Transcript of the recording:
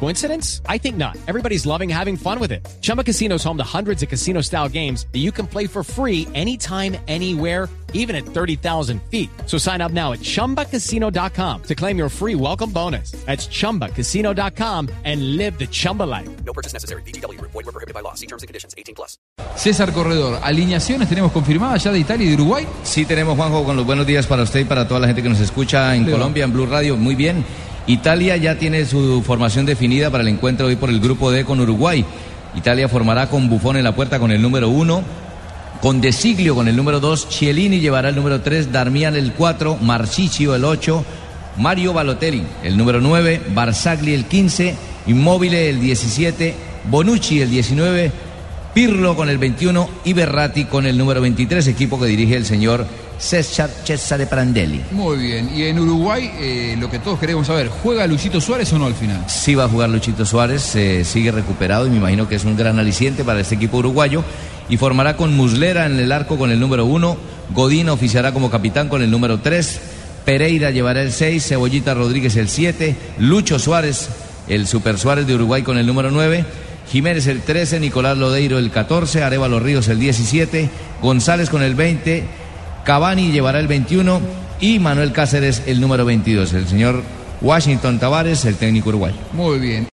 Coincidence? I think not. Everybody's loving having fun with it. Chumba Casino is home to hundreds of casino style games that you can play for free anytime, anywhere, even at 30,000 feet. So sign up now at chumbacasino.com to claim your free welcome bonus. That's chumbacasino.com and live the Chumba life. No purchase necessary. BGW. Void were prohibited by law. See terms and conditions. 18 plus. César Corredor, alineaciones tenemos confirmadas ya de Italia y de Uruguay. Sí, tenemos Juanjo con los buenos días para usted y para toda la gente que nos escucha en Leo. Colombia, en Blue Radio. Muy bien. Italia ya tiene su formación definida para el encuentro hoy por el grupo D con Uruguay. Italia formará con Buffon en la puerta con el número uno, con De Siglio con el número dos, Chiellini llevará el número tres, Darmian el cuatro, Marchichio el ocho, Mario Balotelli el número nueve, Barzagli el quince, Immobile el diecisiete, Bonucci el diecinueve, Pirlo con el 21 y Berratti con el número 23, equipo que dirige el señor César Cesare Prandelli. Muy bien. Y en Uruguay, eh, lo que todos queremos saber, ¿juega Luchito Suárez o no al final? Sí va a jugar Luchito Suárez, eh, sigue recuperado y me imagino que es un gran aliciente para este equipo uruguayo. Y formará con Muslera en el arco con el número 1, Godín oficiará como capitán con el número 3, Pereira llevará el 6, Cebollita Rodríguez el 7, Lucho Suárez, el Super Suárez de Uruguay con el número 9, Jiménez el 13, Nicolás Lodeiro el 14, Arevalo Ríos el 17, González con el 20, Cavani llevará el 21 y Manuel Cáceres el número 22. El señor Washington Tavares, el técnico uruguayo. Muy bien.